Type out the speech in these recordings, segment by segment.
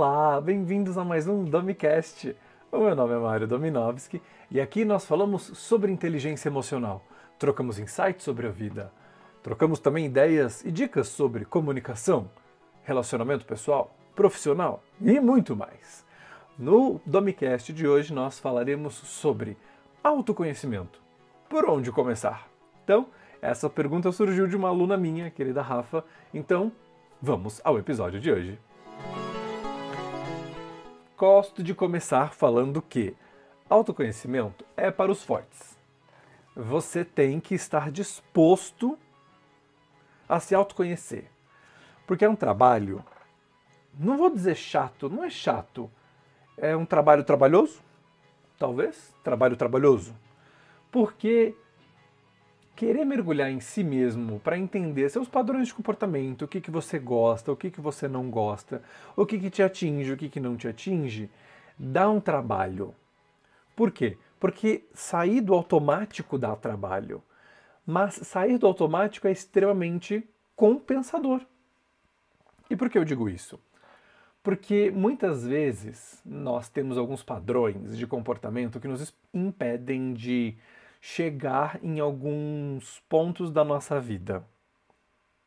Olá, bem-vindos a mais um Domicast. O meu nome é Mário Dominovski e aqui nós falamos sobre inteligência emocional. Trocamos insights sobre a vida. Trocamos também ideias e dicas sobre comunicação, relacionamento pessoal, profissional e muito mais. No Domicast de hoje nós falaremos sobre autoconhecimento. Por onde começar? Então, essa pergunta surgiu de uma aluna minha, querida Rafa. Então, vamos ao episódio de hoje. Gosto de começar falando que autoconhecimento é para os fortes. Você tem que estar disposto a se autoconhecer. Porque é um trabalho, não vou dizer chato, não é chato. É um trabalho trabalhoso? Talvez. Trabalho trabalhoso. Porque querer mergulhar em si mesmo para entender seus padrões de comportamento, o que, que você gosta, o que, que você não gosta, o que, que te atinge, o que, que não te atinge, dá um trabalho. Por quê? Porque sair do automático dá trabalho. Mas sair do automático é extremamente compensador. E por que eu digo isso? Porque muitas vezes nós temos alguns padrões de comportamento que nos impedem de chegar em alguns pontos da nossa vida.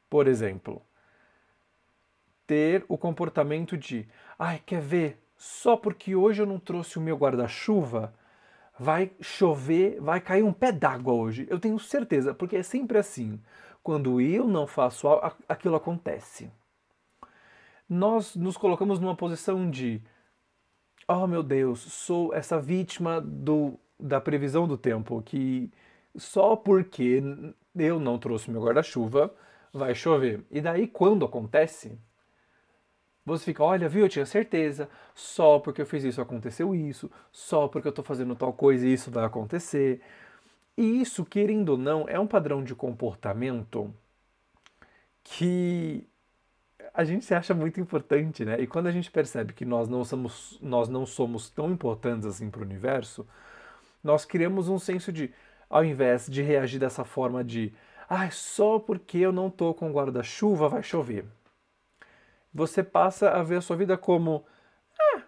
Por exemplo, ter o comportamento de, ai, quer ver? Só porque hoje eu não trouxe o meu guarda-chuva, vai chover, vai cair um pé d'água hoje. Eu tenho certeza, porque é sempre assim. Quando eu não faço algo, aquilo acontece. Nós nos colocamos numa posição de, oh meu Deus, sou essa vítima do da previsão do tempo, que só porque eu não trouxe meu guarda-chuva vai chover. E daí, quando acontece, você fica, olha, viu, eu tinha certeza, só porque eu fiz isso aconteceu isso, só porque eu estou fazendo tal coisa isso vai acontecer. E isso, querendo ou não, é um padrão de comportamento que a gente se acha muito importante, né? E quando a gente percebe que nós não somos, nós não somos tão importantes assim para o universo, nós criamos um senso de, ao invés de reagir dessa forma de, ah, só porque eu não estou com guarda-chuva vai chover. Você passa a ver a sua vida como, ah,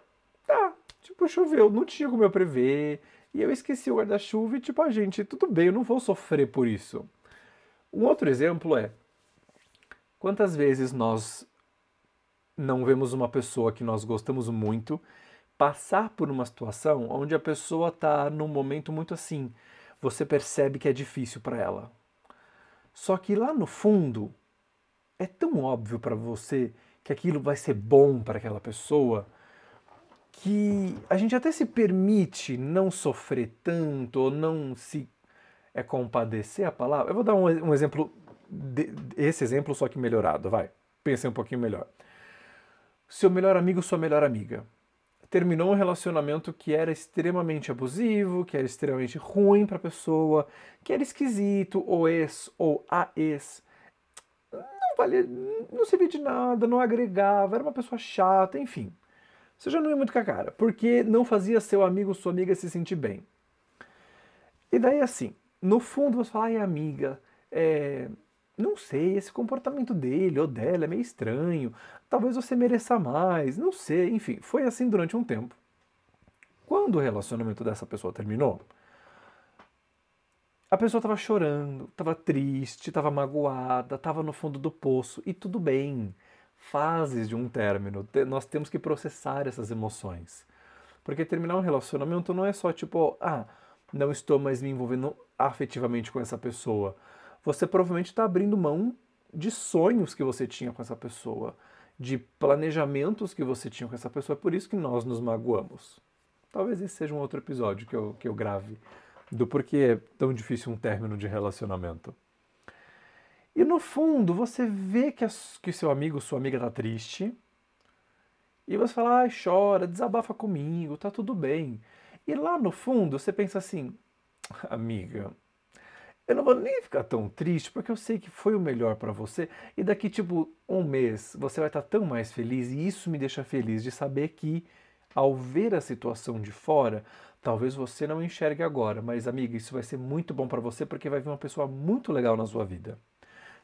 tá, tipo, choveu, não tinha como eu prever, e eu esqueci o guarda-chuva e, tipo, a ah, gente, tudo bem, eu não vou sofrer por isso. Um outro exemplo é, quantas vezes nós não vemos uma pessoa que nós gostamos muito passar por uma situação onde a pessoa está num momento muito assim, você percebe que é difícil para ela. Só que lá no fundo é tão óbvio para você que aquilo vai ser bom para aquela pessoa que a gente até se permite não sofrer tanto ou não se é compadecer a palavra. Eu vou dar um, um exemplo, de, esse exemplo só que melhorado, vai. Pense um pouquinho melhor. Seu melhor amigo, sua melhor amiga terminou um relacionamento que era extremamente abusivo, que era extremamente ruim para a pessoa, que era esquisito, ou ex ou a ex. Não valia, não servia de nada, não agregava, era uma pessoa chata, enfim. Você já não ia muito com a cara, porque não fazia seu amigo, sua amiga se sentir bem. E daí assim, no fundo você fala, ai amiga, é, não sei, esse comportamento dele ou dela é meio estranho. Talvez você mereça mais, não sei. Enfim, foi assim durante um tempo. Quando o relacionamento dessa pessoa terminou, a pessoa estava chorando, estava triste, estava magoada, estava no fundo do poço e tudo bem. Fases de um término, nós temos que processar essas emoções. Porque terminar um relacionamento não é só tipo, ah, não estou mais me envolvendo afetivamente com essa pessoa você provavelmente está abrindo mão de sonhos que você tinha com essa pessoa, de planejamentos que você tinha com essa pessoa. É por isso que nós nos magoamos. Talvez esse seja um outro episódio que eu, que eu grave do porquê é tão difícil um término de relacionamento. E no fundo, você vê que, as, que seu amigo, sua amiga está triste, e você fala, ai, chora, desabafa comigo, tá tudo bem. E lá no fundo, você pensa assim, amiga, eu não vou nem ficar tão triste, porque eu sei que foi o melhor para você. E daqui, tipo, um mês, você vai estar tão mais feliz. E isso me deixa feliz de saber que, ao ver a situação de fora, talvez você não enxergue agora. Mas, amiga, isso vai ser muito bom para você, porque vai vir uma pessoa muito legal na sua vida.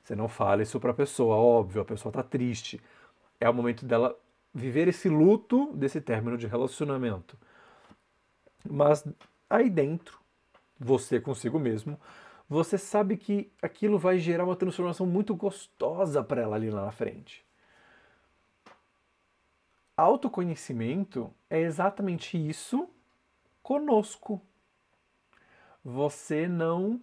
Você não fala isso para a pessoa, óbvio, a pessoa está triste. É o momento dela viver esse luto desse término de relacionamento. Mas aí dentro, você consigo mesmo, você sabe que aquilo vai gerar uma transformação muito gostosa para ela ali lá na frente. Autoconhecimento é exatamente isso conosco. Você não.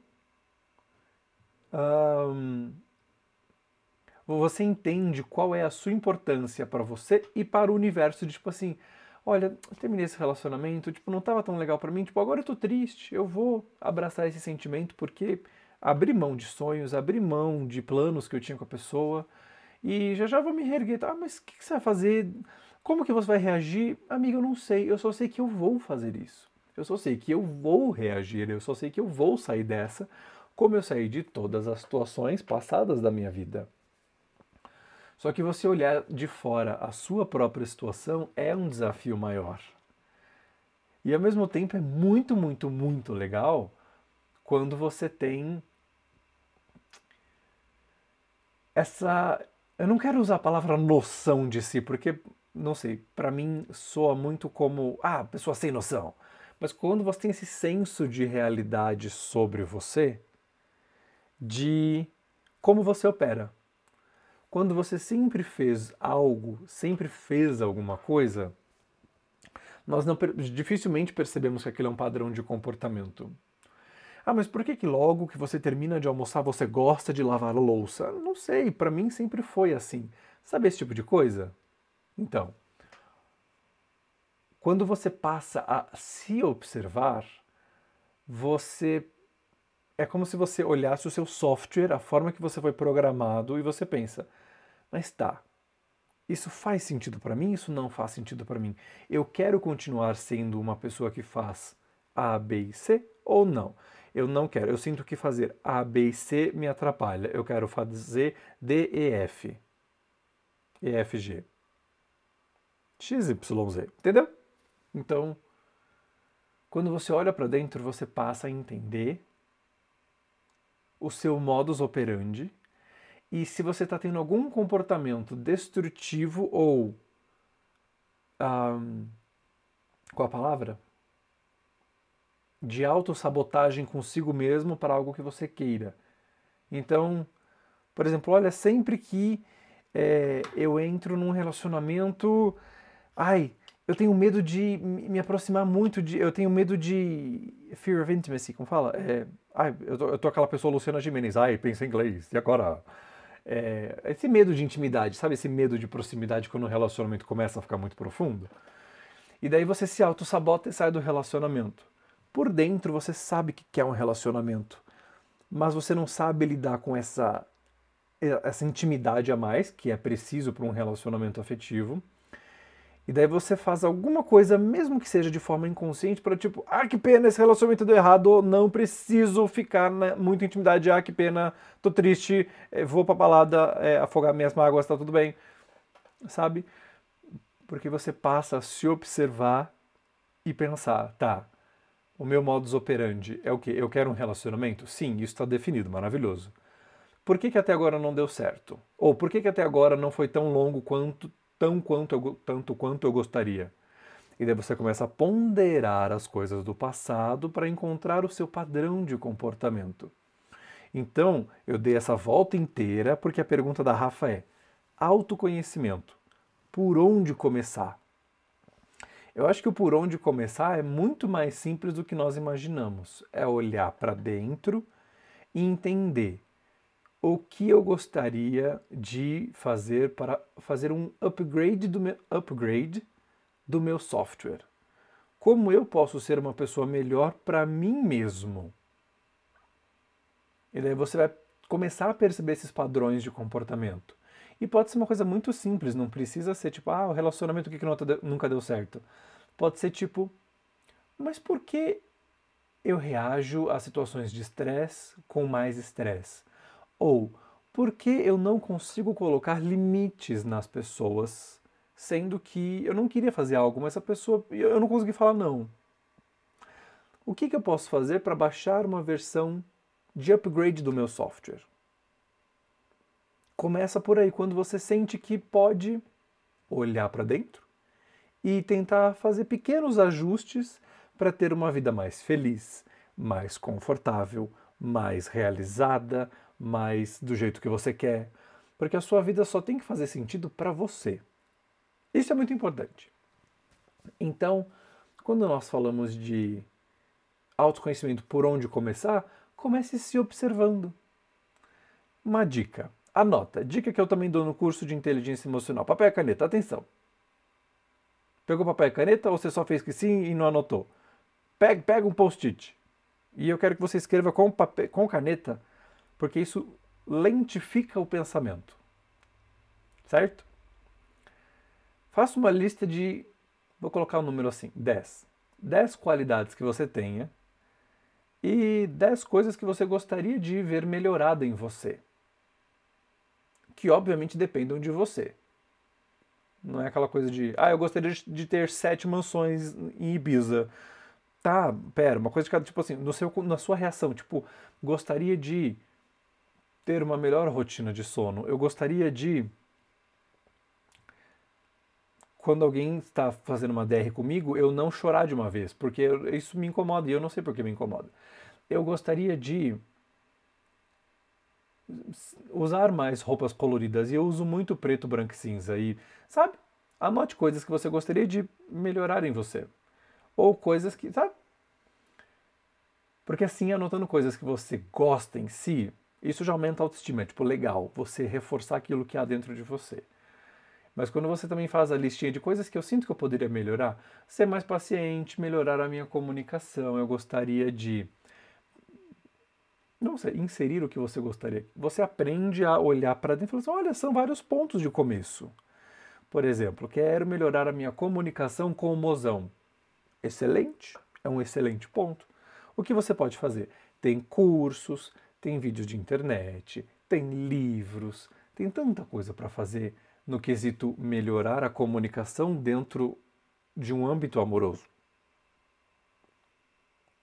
Você entende qual é a sua importância para você e para o universo. De, tipo assim, olha, terminei esse relacionamento, tipo, não estava tão legal para mim, tipo, agora eu tô triste, eu vou abraçar esse sentimento porque abri mão de sonhos, abri mão de planos que eu tinha com a pessoa e já já vou me reerguer. Ah, mas o que, que você vai fazer? Como que você vai reagir? Amiga, eu não sei, eu só sei que eu vou fazer isso. Eu só sei que eu vou reagir, eu só sei que eu vou sair dessa, como eu saí de todas as situações passadas da minha vida. Só que você olhar de fora a sua própria situação é um desafio maior. E ao mesmo tempo é muito, muito, muito legal quando você tem essa. Eu não quero usar a palavra noção de si, porque, não sei, para mim soa muito como. Ah, pessoa sem noção. Mas quando você tem esse senso de realidade sobre você, de como você opera quando você sempre fez algo, sempre fez alguma coisa, nós não, dificilmente percebemos que aquilo é um padrão de comportamento. Ah, mas por que, que logo que você termina de almoçar você gosta de lavar a louça? Não sei, para mim sempre foi assim. Sabe esse tipo de coisa? Então, quando você passa a se observar, você é como se você olhasse o seu software, a forma que você foi programado, e você pensa: mas tá, isso faz sentido para mim? Isso não faz sentido para mim? Eu quero continuar sendo uma pessoa que faz A, B e C ou não? Eu não quero. Eu sinto que fazer A, B e C me atrapalha. Eu quero fazer D, E, F. E, F, G. X, Y, Z. Entendeu? Então, quando você olha para dentro, você passa a entender o seu modus operandi e se você está tendo algum comportamento destrutivo ou. Um, qual a palavra? De autossabotagem consigo mesmo para algo que você queira. Então, por exemplo, olha, sempre que é, eu entro num relacionamento. Ai, eu tenho medo de me aproximar muito de. Eu tenho medo de. Fear of intimacy, como fala? É, ai, eu tô, eu tô aquela pessoa Luciana Gimenez, ai, pensa em inglês, e agora? É, esse medo de intimidade, sabe? Esse medo de proximidade quando o relacionamento começa a ficar muito profundo. E daí você se auto-sabota e sai do relacionamento. Por dentro você sabe que quer um relacionamento, mas você não sabe lidar com essa, essa intimidade a mais, que é preciso para um relacionamento afetivo e daí você faz alguma coisa, mesmo que seja de forma inconsciente, para tipo, ah, que pena, esse relacionamento deu errado, não preciso ficar na muita intimidade, ah, que pena, tô triste, eh, vou pra balada, é, afogar minhas mágoas, tá tudo bem, sabe? Porque você passa a se observar e pensar, tá, o meu modus operandi é o quê? Eu quero um relacionamento? Sim, isso está definido, maravilhoso. Por que, que até agora não deu certo? Ou por que, que até agora não foi tão longo quanto tão quanto eu, tanto quanto eu gostaria. E daí você começa a ponderar as coisas do passado para encontrar o seu padrão de comportamento. Então, eu dei essa volta inteira porque a pergunta da Rafa é: autoconhecimento. Por onde começar? Eu acho que o por onde começar é muito mais simples do que nós imaginamos. É olhar para dentro e entender o que eu gostaria de fazer para fazer um upgrade do meu, upgrade do meu software. Como eu posso ser uma pessoa melhor para mim mesmo? E daí você vai começar a perceber esses padrões de comportamento. E pode ser uma coisa muito simples, não precisa ser tipo, ah, o relacionamento que nunca deu certo. Pode ser tipo, mas por que eu reajo a situações de estresse com mais estresse? Ou por que eu não consigo colocar limites nas pessoas, sendo que eu não queria fazer algo, mas a pessoa eu não consegui falar não? O que, que eu posso fazer para baixar uma versão de upgrade do meu software? Começa por aí, quando você sente que pode olhar para dentro e tentar fazer pequenos ajustes para ter uma vida mais feliz, mais confortável, mais realizada, mais do jeito que você quer, porque a sua vida só tem que fazer sentido para você. Isso é muito importante. Então, quando nós falamos de autoconhecimento por onde começar, comece se observando. Uma dica. Anota. Dica que eu também dou no curso de inteligência emocional. Papel e caneta, atenção. Pegou papel e caneta ou você só fez que sim e não anotou? Pega, pega um post-it. E eu quero que você escreva com, papel, com caneta, porque isso lentifica o pensamento. Certo? Faça uma lista de. Vou colocar um número assim: 10. 10 qualidades que você tenha e 10 coisas que você gostaria de ver melhorada em você que obviamente dependam de você. Não é aquela coisa de, ah, eu gostaria de ter sete mansões em Ibiza. Tá, pera, uma coisa de cada, tipo assim, no seu, na sua reação, tipo, gostaria de ter uma melhor rotina de sono. Eu gostaria de quando alguém está fazendo uma DR comigo, eu não chorar de uma vez, porque isso me incomoda e eu não sei por que me incomoda. Eu gostaria de usar mais roupas coloridas e eu uso muito preto, branco e cinza. E, sabe? Anote coisas que você gostaria de melhorar em você. Ou coisas que, sabe? Porque assim, anotando coisas que você gosta em si, isso já aumenta a autoestima. É tipo, legal, você reforçar aquilo que há dentro de você. Mas quando você também faz a listinha de coisas que eu sinto que eu poderia melhorar, ser mais paciente, melhorar a minha comunicação, eu gostaria de não sei, inserir o que você gostaria. Você aprende a olhar para dentro e falar assim, olha, são vários pontos de começo. Por exemplo, quero melhorar a minha comunicação com o mozão. Excelente, é um excelente ponto. O que você pode fazer? Tem cursos, tem vídeos de internet, tem livros, tem tanta coisa para fazer no quesito melhorar a comunicação dentro de um âmbito amoroso.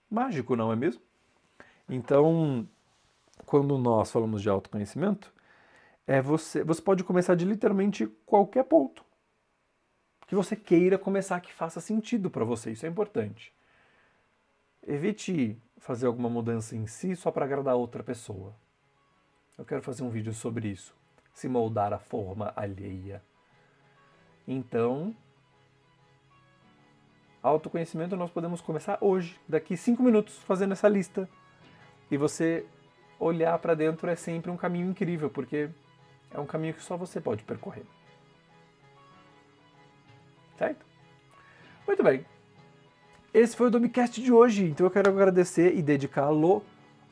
Mágico, não é mesmo? Então, quando nós falamos de autoconhecimento, é você, você pode começar de literalmente qualquer ponto que você queira começar que faça sentido para você. Isso é importante. Evite fazer alguma mudança em si só para agradar outra pessoa. Eu quero fazer um vídeo sobre isso. Se moldar a forma alheia. Então, autoconhecimento nós podemos começar hoje, daqui cinco minutos, fazendo essa lista e você olhar para dentro é sempre um caminho incrível, porque é um caminho que só você pode percorrer. Certo? Muito bem. Esse foi o Domicast de hoje, então eu quero agradecer e dedicá-lo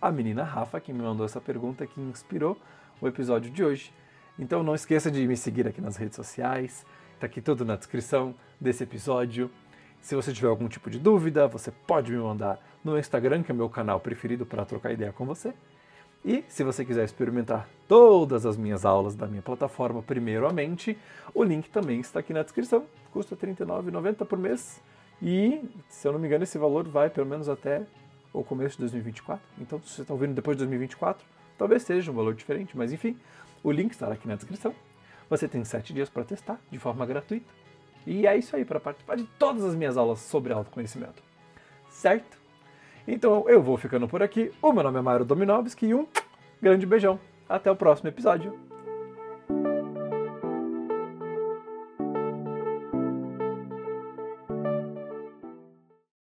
à menina Rafa, que me mandou essa pergunta que inspirou o episódio de hoje. Então não esqueça de me seguir aqui nas redes sociais, tá aqui tudo na descrição desse episódio. Se você tiver algum tipo de dúvida, você pode me mandar no Instagram, que é o meu canal preferido para trocar ideia com você. E se você quiser experimentar todas as minhas aulas da minha plataforma, primeiramente, o link também está aqui na descrição. Custa R$ 39,90 por mês. E, se eu não me engano, esse valor vai pelo menos até o começo de 2024. Então, se você está ouvindo depois de 2024, talvez seja um valor diferente, mas enfim, o link estará aqui na descrição. Você tem sete dias para testar de forma gratuita. E é isso aí para participar de todas as minhas aulas sobre autoconhecimento. Certo? Então eu vou ficando por aqui. O meu nome é Mário Dominovski e um grande beijão. Até o próximo episódio.